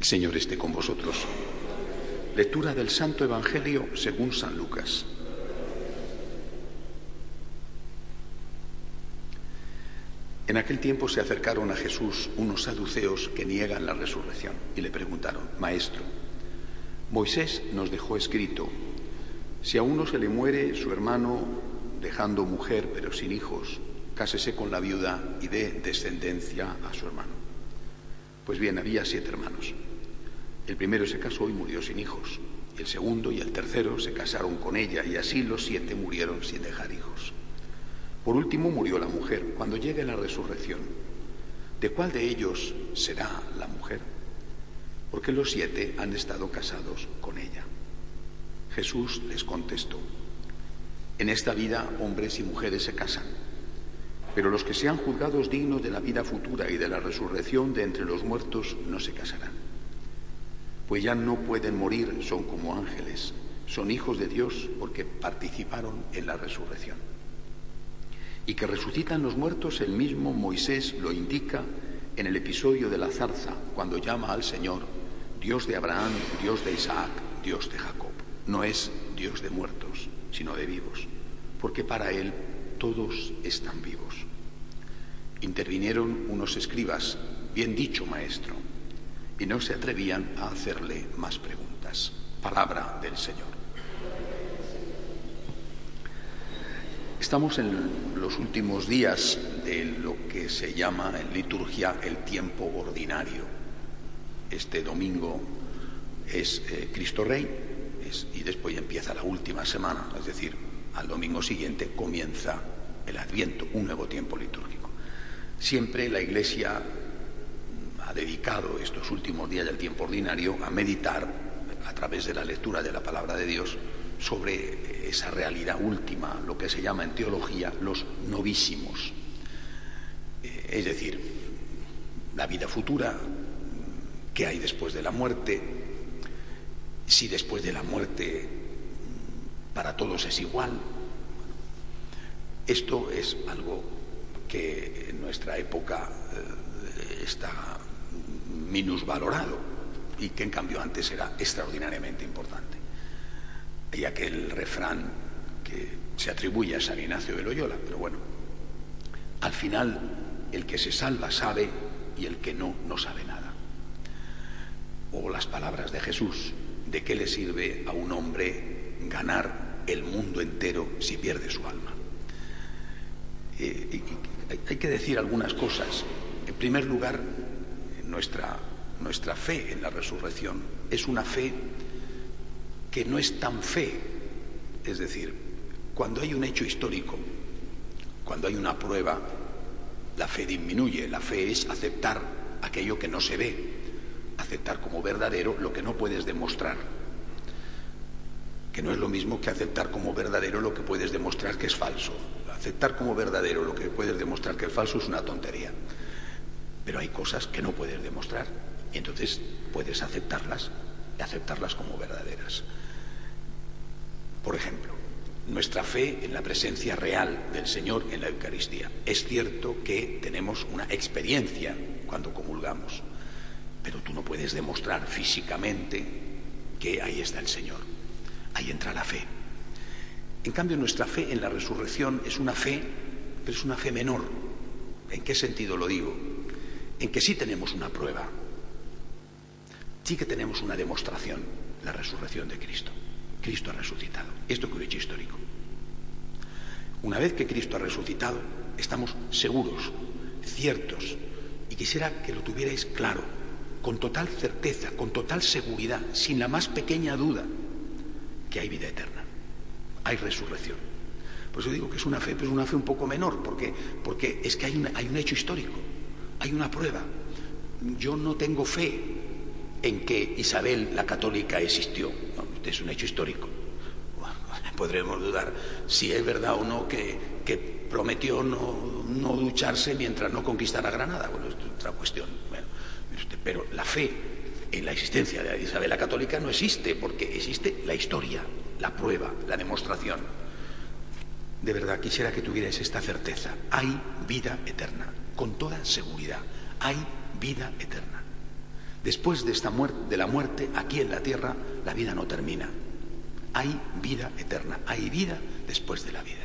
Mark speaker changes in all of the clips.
Speaker 1: Señor esté con vosotros. Lectura del Santo Evangelio según San Lucas. En aquel tiempo se acercaron a Jesús unos saduceos que niegan la resurrección y le preguntaron, Maestro, Moisés nos dejó escrito, si a uno se le muere su hermano dejando mujer pero sin hijos, cásese con la viuda y dé descendencia a su hermano. Pues bien, había siete hermanos. El primero se casó y murió sin hijos. El segundo y el tercero se casaron con ella y así los siete murieron sin dejar hijos. Por último murió la mujer. Cuando llegue la resurrección, ¿de cuál de ellos será la mujer? Porque los siete han estado casados con ella. Jesús les contestó, en esta vida hombres y mujeres se casan, pero los que sean juzgados dignos de la vida futura y de la resurrección de entre los muertos no se casarán, pues ya no pueden morir, son como ángeles, son hijos de Dios porque participaron en la resurrección y que resucitan los muertos, el mismo Moisés lo indica en el episodio de la zarza, cuando llama al Señor Dios de Abraham, Dios de Isaac, Dios de Jacob. No es Dios de muertos, sino de vivos, porque para Él todos están vivos. Intervinieron unos escribas, bien dicho, maestro, y no se atrevían a hacerle más preguntas. Palabra del Señor. Estamos en los últimos días de lo que se llama en liturgia el tiempo ordinario. Este domingo es eh, Cristo Rey y después empieza la última semana, es decir, al domingo siguiente comienza el Adviento, un nuevo tiempo litúrgico. Siempre la Iglesia ha dedicado estos últimos días del tiempo ordinario a meditar a través de la lectura de la palabra de Dios sobre esa realidad última, lo que se llama en teología los novísimos. Eh, es decir, la vida futura, qué hay después de la muerte, si después de la muerte para todos es igual. Esto es algo que en nuestra época eh, está minusvalorado y que en cambio antes era extraordinariamente importante. Hay aquel refrán que se atribuye a San Ignacio de Loyola, pero bueno, al final el que se salva sabe y el que no, no sabe nada. O las palabras de Jesús, ¿de qué le sirve a un hombre ganar el mundo entero si pierde su alma? Eh, hay que decir algunas cosas. En primer lugar, nuestra, nuestra fe en la resurrección es una fe que no es tan fe. Es decir, cuando hay un hecho histórico, cuando hay una prueba, la fe disminuye. La fe es aceptar aquello que no se ve, aceptar como verdadero lo que no puedes demostrar. Que no es lo mismo que aceptar como verdadero lo que puedes demostrar que es falso. Aceptar como verdadero lo que puedes demostrar que es falso es una tontería. Pero hay cosas que no puedes demostrar y entonces puedes aceptarlas y aceptarlas como verdaderas. Por ejemplo, nuestra fe en la presencia real del Señor en la Eucaristía. Es cierto que tenemos una experiencia cuando comulgamos, pero tú no puedes demostrar físicamente que ahí está el Señor. Ahí entra la fe. En cambio, nuestra fe en la resurrección es una fe, pero es una fe menor. ¿En qué sentido lo digo? En que sí tenemos una prueba, sí que tenemos una demostración, la resurrección de Cristo. Cristo ha resucitado. Esto es un hecho histórico. Una vez que Cristo ha resucitado, estamos seguros, ciertos, y quisiera que lo tuvierais claro, con total certeza, con total seguridad, sin la más pequeña duda, que hay vida eterna, hay resurrección. Por eso digo que es una fe, pero es una fe un poco menor, porque, porque es que hay, hay un hecho histórico, hay una prueba. yo no tengo fe en que Isabel la católica existió. es un hecho histórico. podremos dudar si es verdad o no que, prometió no, ducharse mientras no conquistara Granada. Bueno, es otra cuestión. pero la fe en la existencia de Isabel la católica no existe, porque existe la historia, la prueba, la demostración. De verdad, quisiera que tuvierais esta certeza. Hay vida eterna, con toda seguridad. Hay vida eterna. Después de, esta muerte, de la muerte, aquí en la tierra, la vida no termina. Hay vida eterna, hay vida después de la vida.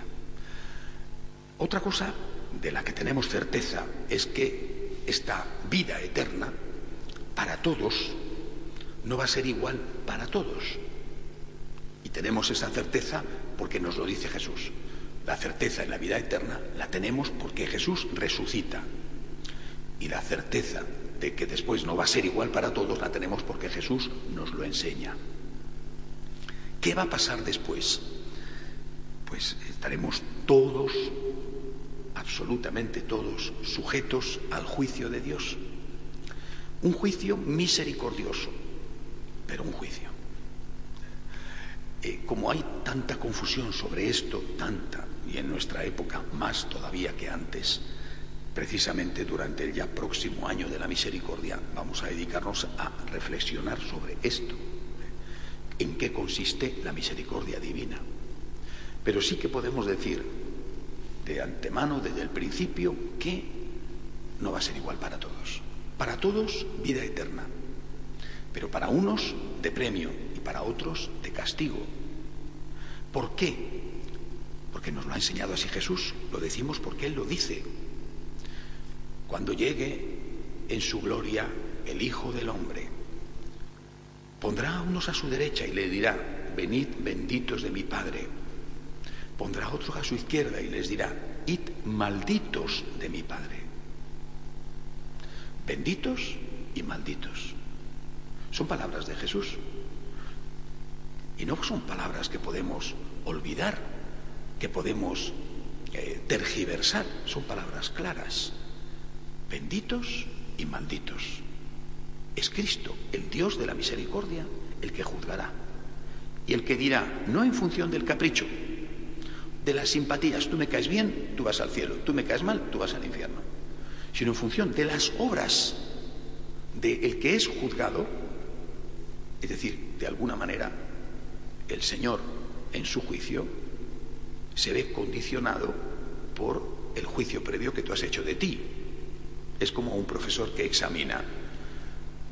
Speaker 1: Otra cosa de la que tenemos certeza es que esta vida eterna, para todos, no va a ser igual para todos. Y tenemos esa certeza porque nos lo dice Jesús. La certeza en la vida eterna la tenemos porque Jesús resucita. Y la certeza de que después no va a ser igual para todos la tenemos porque Jesús nos lo enseña. ¿Qué va a pasar después? Pues estaremos todos, absolutamente todos, sujetos al juicio de Dios. Un juicio misericordioso, pero un juicio. Eh, como hay tanta confusión sobre esto, tanta, y en nuestra época más todavía que antes, precisamente durante el ya próximo año de la misericordia vamos a dedicarnos a reflexionar sobre esto, en qué consiste la misericordia divina. Pero sí que podemos decir de antemano, desde el principio, que no va a ser igual para todos. Para todos, vida eterna, pero para unos de premio y para otros castigo. ¿Por qué? Porque nos lo ha enseñado así Jesús, lo decimos porque Él lo dice. Cuando llegue en su gloria el Hijo del Hombre, pondrá a unos a su derecha y le dirá, venid benditos de mi Padre. Pondrá a otros a su izquierda y les dirá, id malditos de mi Padre. Benditos y malditos. Son palabras de Jesús. Y no son palabras que podemos olvidar que podemos eh, tergiversar, son palabras claras. Benditos y malditos. Es Cristo, el Dios de la misericordia, el que juzgará. Y el que dirá, no en función del capricho, de las simpatías, tú me caes bien, tú vas al cielo, tú me caes mal, tú vas al infierno, sino en función de las obras del que es juzgado, es decir, de alguna manera, el Señor en su juicio se ve condicionado por el juicio previo que tú has hecho de ti. Es como un profesor que examina.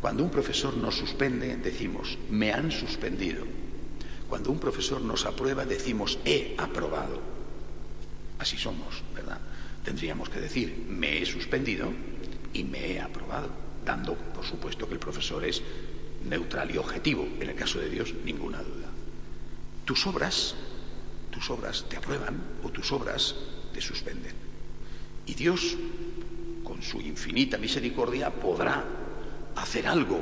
Speaker 1: Cuando un profesor nos suspende, decimos, me han suspendido. Cuando un profesor nos aprueba, decimos, he aprobado. Así somos, ¿verdad? Tendríamos que decir, me he suspendido y me he aprobado, dando, por supuesto, que el profesor es neutral y objetivo. En el caso de Dios, ninguna duda. Tus obras tus obras te aprueban o tus obras te suspenden. Y Dios, con su infinita misericordia, podrá hacer algo,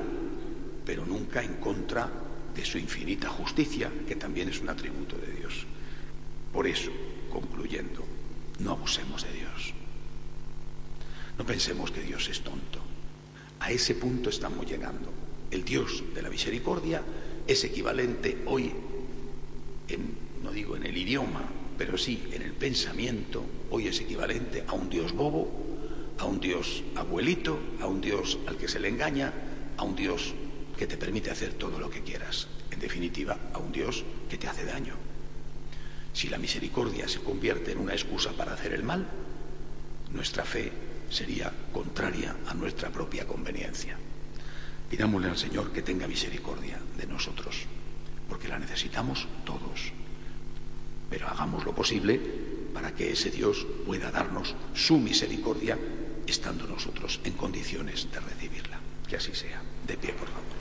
Speaker 1: pero nunca en contra de su infinita justicia, que también es un atributo de Dios. Por eso, concluyendo, no abusemos de Dios. No pensemos que Dios es tonto. A ese punto estamos llegando. El Dios de la misericordia es equivalente hoy no digo en el idioma, pero sí en el pensamiento, hoy es equivalente a un Dios bobo, a un Dios abuelito, a un Dios al que se le engaña, a un Dios que te permite hacer todo lo que quieras, en definitiva, a un Dios que te hace daño. Si la misericordia se convierte en una excusa para hacer el mal, nuestra fe sería contraria a nuestra propia conveniencia. Pidámosle al Señor que tenga misericordia de nosotros, porque la necesitamos todos pero hagamos lo posible para que ese Dios pueda darnos su misericordia estando nosotros en condiciones de recibirla. Que así sea. De pie, por favor.